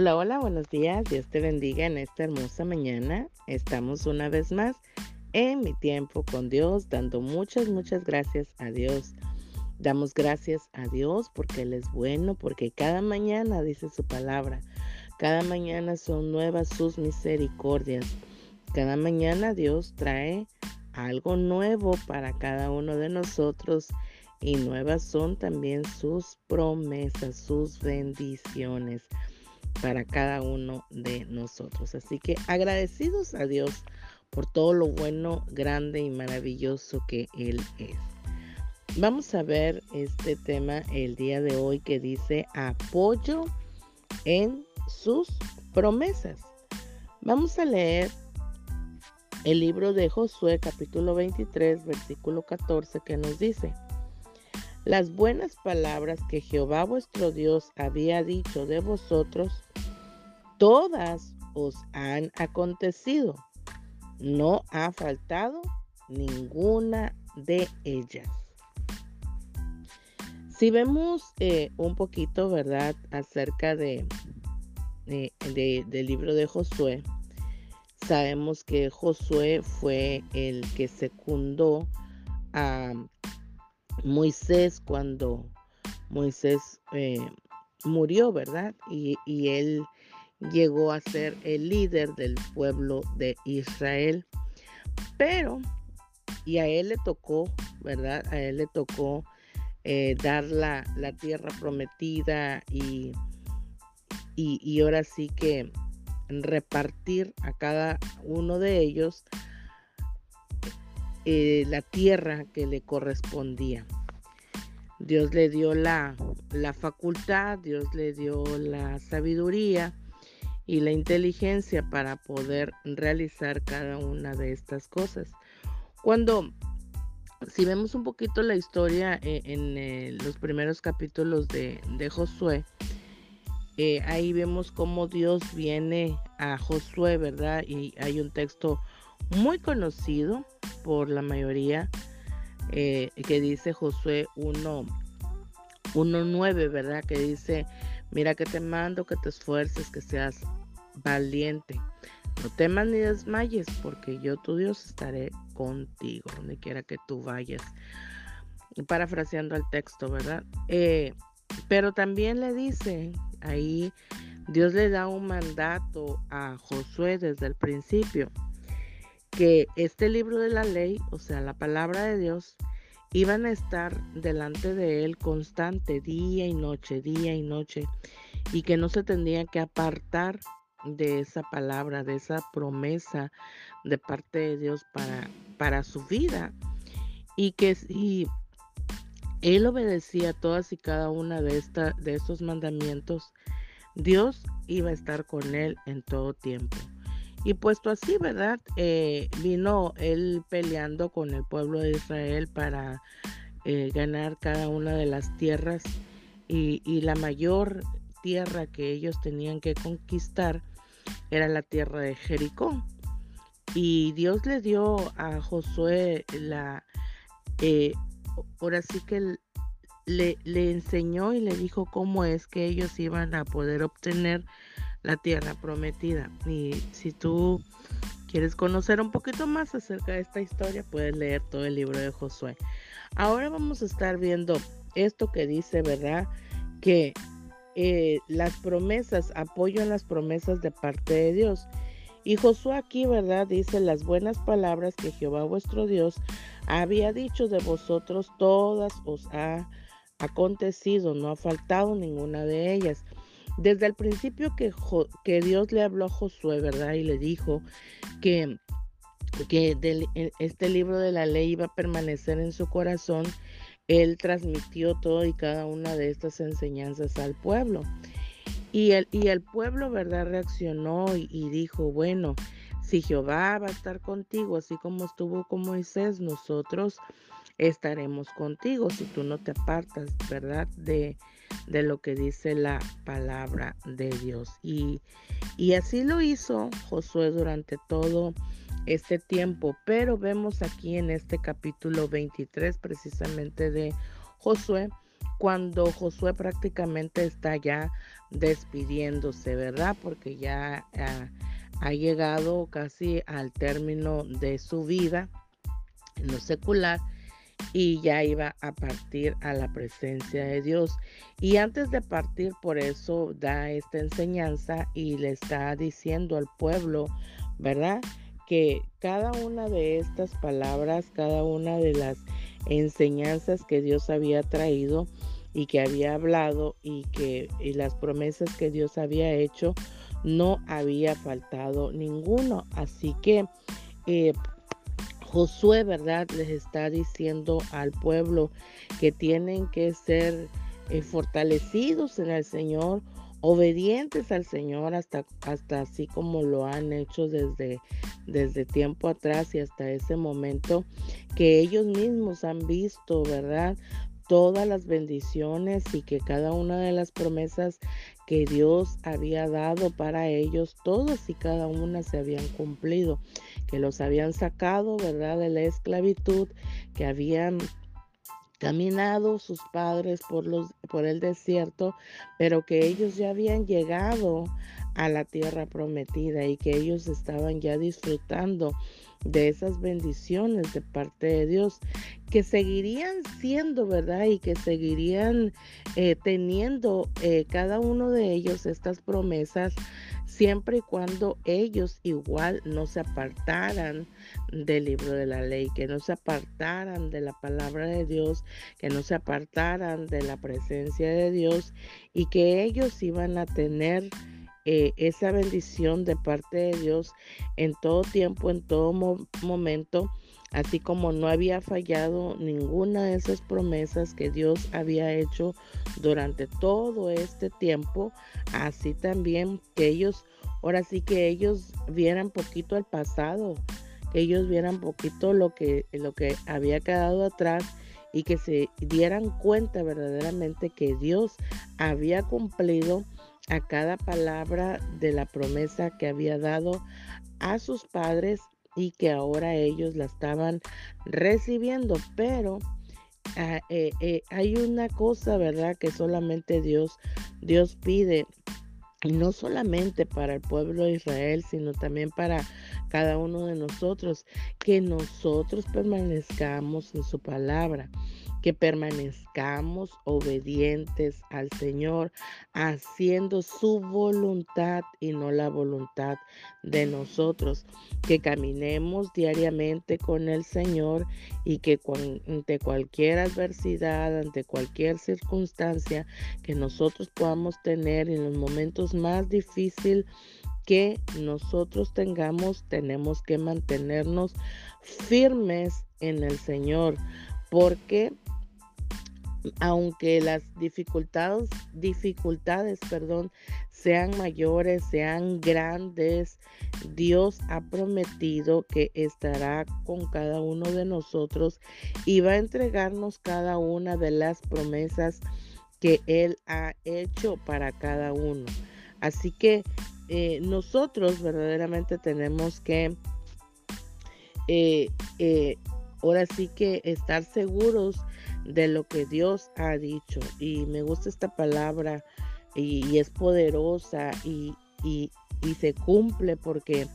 Hola, hola, buenos días. Dios te bendiga en esta hermosa mañana. Estamos una vez más en mi tiempo con Dios, dando muchas, muchas gracias a Dios. Damos gracias a Dios porque Él es bueno, porque cada mañana dice su palabra. Cada mañana son nuevas sus misericordias. Cada mañana Dios trae algo nuevo para cada uno de nosotros y nuevas son también sus promesas, sus bendiciones para cada uno de nosotros. Así que agradecidos a Dios por todo lo bueno, grande y maravilloso que Él es. Vamos a ver este tema el día de hoy que dice apoyo en sus promesas. Vamos a leer el libro de Josué capítulo 23 versículo 14 que nos dice, las buenas palabras que Jehová vuestro Dios había dicho de vosotros, todas os han acontecido. No ha faltado ninguna de ellas. Si vemos eh, un poquito, ¿verdad?, acerca de, del libro de Josué, sabemos que Josué fue el que secundó a Moisés cuando Moisés eh, murió, ¿verdad? Y, y, él llegó a ser el líder del pueblo de Israel. Pero, y a él le tocó, ¿verdad? A él le tocó eh, dar la, la, tierra prometida y, y, ahora sí que repartir a cada uno de ellos eh, la tierra que le correspondía. Dios le dio la, la facultad, Dios le dio la sabiduría y la inteligencia para poder realizar cada una de estas cosas. Cuando, si vemos un poquito la historia eh, en, eh, los primeros capítulos de, Josué, ahí vemos cómo Dios viene a Josué, ¿verdad? Y hay un texto muy conocido por la mayoría eh, que dice Josué 1, 1.9, ¿verdad? Que dice, mira que te mando que te esfuerces, que seas valiente. No temas ni desmayes, porque yo tu Dios estaré contigo, donde quiera que tú vayas. Parafraseando el texto, ¿verdad? Eh, pero también le dice, ahí Dios le da un mandato a Josué desde el principio que este libro de la ley, o sea, la palabra de Dios, iban a estar delante de él constante, día y noche, día y noche, y que no se tendría que apartar de esa palabra, de esa promesa de parte de Dios para, para su vida. Y que si él obedecía todas y cada una de, esta, de estos mandamientos, Dios iba a estar con él en todo tiempo. Y puesto así, ¿verdad? Eh, vino él peleando con el pueblo de Israel para eh, ganar cada una de las tierras y, la mayor tierra que ellos tenían que conquistar era la tierra de Jericó. Y Dios le dio a Josué la, eh, ahora sí que le, le enseñó y le dijo cómo es que ellos iban a poder obtener la tierra prometida. Y si tú quieres conocer un poquito más acerca de esta historia, puedes leer todo el libro de Josué. Ahora vamos a estar viendo esto que dice, ¿verdad? Que eh, las promesas, apoyo las promesas de parte de Dios. Y Josué aquí, ¿verdad? Dice las buenas palabras que Jehová vuestro Dios había dicho de vosotros, todas os ha acontecido, no ha faltado ninguna de ellas. Desde el principio que, que Dios le habló a Josué, ¿verdad? Y le dijo que, que este libro de la ley iba a permanecer en su corazón, él transmitió todo y cada una de estas enseñanzas al pueblo. Y el, y el pueblo, ¿verdad? Reaccionó y, y dijo, bueno, si Jehová va a estar contigo, así como estuvo con Moisés, nosotros estaremos contigo si tú no te apartas, ¿verdad? De, de lo que dice la palabra de Dios. Y, y así lo hizo Josué durante todo este tiempo, pero vemos aquí en este capítulo 23 precisamente de Josué cuando Josué prácticamente está ya despidiéndose, ¿verdad? Porque ya ah, ha llegado casi al término de su vida en lo secular y ya iba a partir a la presencia de Dios. Y antes de partir, por eso da esta enseñanza y le está diciendo al pueblo, ¿verdad? Que cada una de estas palabras, cada una de las enseñanzas que Dios había traído y que había hablado y que y las promesas que Dios había hecho, no había faltado ninguno. Así que eh, Josué, ¿verdad? Les está diciendo al pueblo que tienen que ser eh, fortalecidos en el Señor, obedientes al Señor hasta, hasta así como lo han hecho desde, desde tiempo atrás y hasta ese momento que ellos mismos han visto, ¿verdad? Todas las bendiciones y que cada una de las promesas que Dios había dado para ellos, todas y cada una se habían cumplido, que los habían sacado, ¿verdad?, de la esclavitud, que habían caminado sus padres por, los, por el desierto, pero que ellos ya habían llegado a la tierra prometida y que ellos estaban ya disfrutando de esas bendiciones de parte de Dios, que seguirían siendo, ¿verdad? Y que seguirían eh, teniendo eh, cada uno de ellos estas promesas siempre y cuando ellos igual no se apartaran del libro de la ley, que no se apartaran de la palabra de Dios, que no se apartaran de la presencia de Dios y que ellos iban a tener eh, esa bendición de parte de Dios en todo tiempo, en todo momento, así como no había fallado ninguna de esas promesas que Dios había hecho durante todo este tiempo, así también que ellos, ahora sí que ellos vieran poquito el pasado, que ellos vieran poquito lo que, lo que había quedado atrás y que se dieran cuenta verdaderamente que Dios había cumplido a cada palabra de la promesa que había dado a sus padres y que ahora ellos la estaban recibiendo. Pero ah, eh, eh, hay una cosa, ¿verdad? Que solamente Dios, Dios pide. Y no solamente para el pueblo de Israel, sino también para cada uno de nosotros, que nosotros permanezcamos en su palabra que permanezcamos obedientes al Señor, haciendo su voluntad y no la voluntad de nosotros, que caminemos diariamente con el Señor y que ante cualquier adversidad, ante cualquier circunstancia que nosotros podamos tener en los momentos más difíciles, que nosotros tengamos, tenemos que mantenernos firmes en el Señor, porque aunque las dificultades, dificultades, perdón, sean mayores, sean grandes, Dios ha prometido que estará con cada uno de nosotros y va a entregarnos cada una de las promesas que Él ha hecho para cada uno. Así que eh, nosotros verdaderamente tenemos que eh, eh, ahora sí que estar seguros de lo que Dios ha dicho. Y me gusta esta palabra y, es poderosa y, y, se cumple porque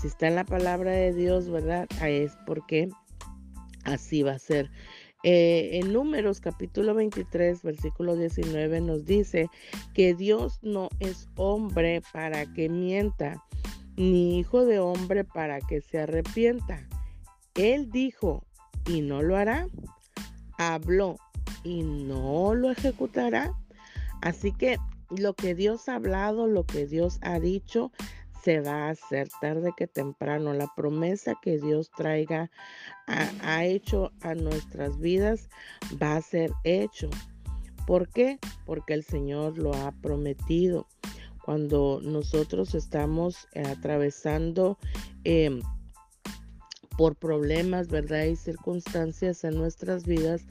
si está en la palabra de Dios, ¿verdad? Ah, es porque así va a ser. Eh, en Números capítulo 23, versículo 19 nos dice que Dios no es hombre para que mienta, ni hijo de hombre para que se arrepienta. Él dijo, y no lo hará habló y no lo ejecutará. Así que lo que Dios ha hablado, lo que Dios ha dicho, se va a hacer tarde que temprano. La promesa que Dios traiga, ha, hecho a nuestras vidas, va a ser hecho. ¿Por qué? Porque el Señor lo ha prometido. Cuando nosotros estamos atravesando eh, por problemas, ¿verdad? Y circunstancias en nuestras vidas,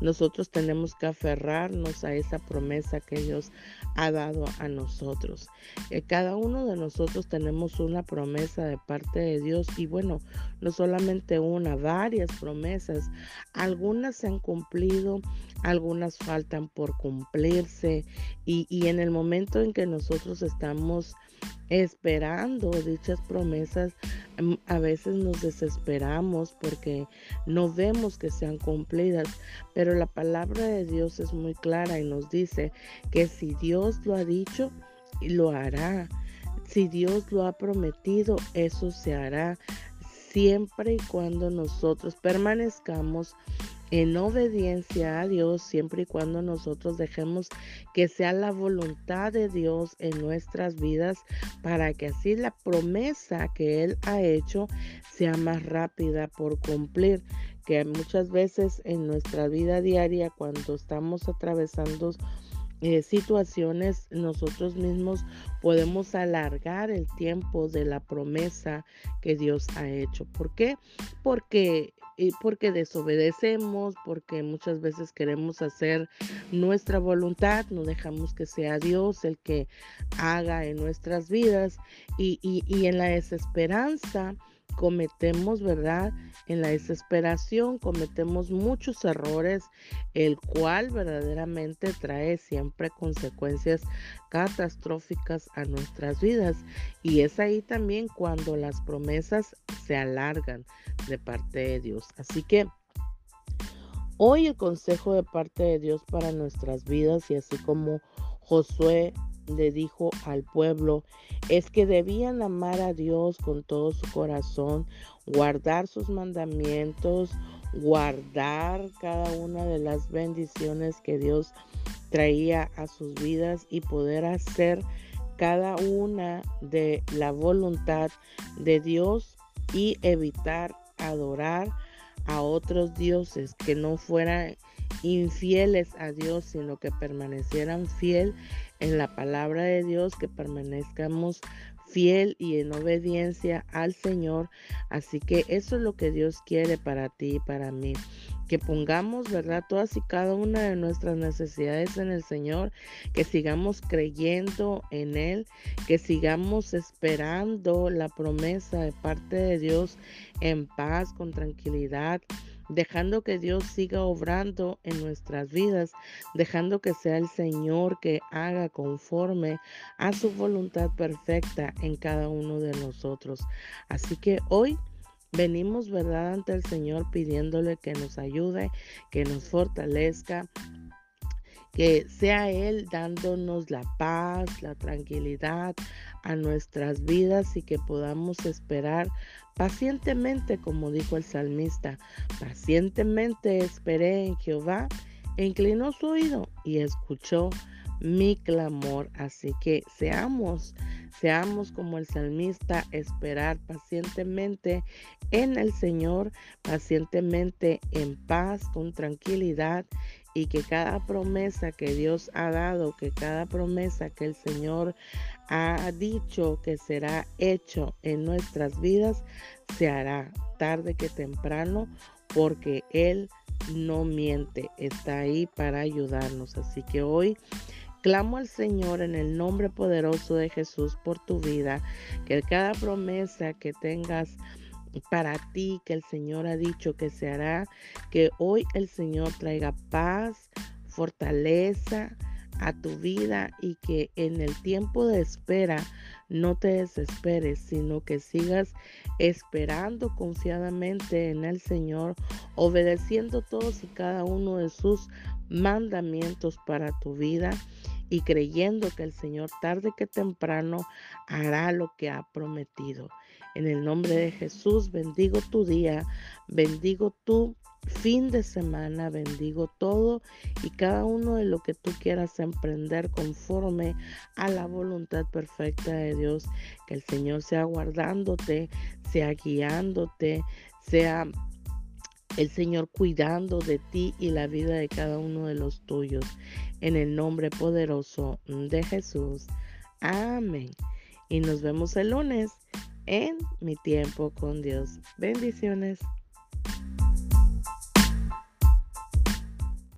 nosotros tenemos que aferrarnos a esa promesa que Dios ha dado a nosotros. Eh, cada uno de nosotros tenemos una promesa de parte de Dios y bueno, no solamente una, varias promesas. Algunas se han cumplido, algunas faltan por cumplirse y, y en el momento en que nosotros estamos esperando dichas promesas, mm, a veces nos desesperamos porque no vemos que sean cumplidas, pero la palabra de Dios es muy clara y nos dice que si Dios lo ha dicho, lo hará. Si Dios lo ha prometido, eso se hará siempre y cuando nosotros permanezcamos en obediencia a Dios siempre y cuando nosotros dejemos que sea la voluntad de Dios en nuestras vidas para que así la promesa que Él ha hecho sea más rápida por cumplir. Que muchas veces en nuestra vida diaria cuando estamos atravesando eh, situaciones nosotros mismos podemos alargar el tiempo de la promesa que Dios ha hecho. ¿Por qué? Porque porque desobedecemos, porque muchas veces queremos hacer nuestra voluntad, no dejamos que sea Dios el que haga en nuestras vidas y, y en la desesperanza cometemos, ¿verdad? En la desesperación cometemos muchos errores, el cual verdaderamente trae siempre consecuencias catastróficas a nuestras vidas. Y es ahí también cuando las promesas se alargan de parte de Dios. Así que hoy el consejo de parte de Dios para nuestras vidas y así como Josué le dijo al pueblo es que debían amar a Dios con todo su corazón, guardar sus mandamientos, guardar cada una de las bendiciones que Dios traía a sus vidas y poder hacer cada una de la voluntad de Dios y evitar adorar a otros dioses que no fueran infieles a Dios, sino que permanecieran fiel en la palabra de Dios, que permanezcamos fiel y en obediencia al Señor. Así que eso es lo que Dios quiere para ti y para mí. Que pongamos, ¿verdad? Todas y cada una de nuestras necesidades en el Señor, que sigamos creyendo en Él, que sigamos esperando la promesa de parte de Dios en paz, con tranquilidad dejando que Dios siga obrando en nuestras vidas, dejando que sea el Señor que haga conforme a su voluntad perfecta en cada uno de nosotros. Así que hoy venimos, ¿verdad?, ante el Señor pidiéndole que nos ayude, que nos fortalezca, que sea Él dándonos la paz, la tranquilidad a nuestras vidas y que podamos esperar pacientemente, como dijo el salmista, pacientemente esperé en Jehová, e inclinó su oído y escuchó mi clamor. Así que seamos, seamos como el salmista, esperar pacientemente en el Señor, pacientemente en paz, con tranquilidad y que cada promesa que Dios ha dado, que cada promesa que el Señor ha dicho que será hecho en nuestras vidas, se hará tarde que temprano, porque Él no miente, está ahí para ayudarnos. Así que hoy clamo al Señor en el nombre poderoso de Jesús por tu vida, que cada promesa que tengas para ti que el Señor ha dicho que se hará, que hoy el Señor traiga paz, fortaleza a tu vida y que en el tiempo de espera no te desesperes, sino que sigas esperando confiadamente en el Señor, obedeciendo todos y cada uno de sus mandamientos para tu vida y creyendo que el Señor tarde que temprano hará lo que ha prometido. En el nombre de Jesús bendigo tu día, bendigo tu fin de semana, bendigo todo y cada uno de lo que tú quieras emprender conforme a la voluntad perfecta de Dios. Que el Señor sea guardándote, sea guiándote, sea el Señor cuidando de ti y la vida de cada uno de los tuyos. En el nombre poderoso de Jesús. Amén. Y nos vemos el lunes en mi tiempo con Dios. Bendiciones.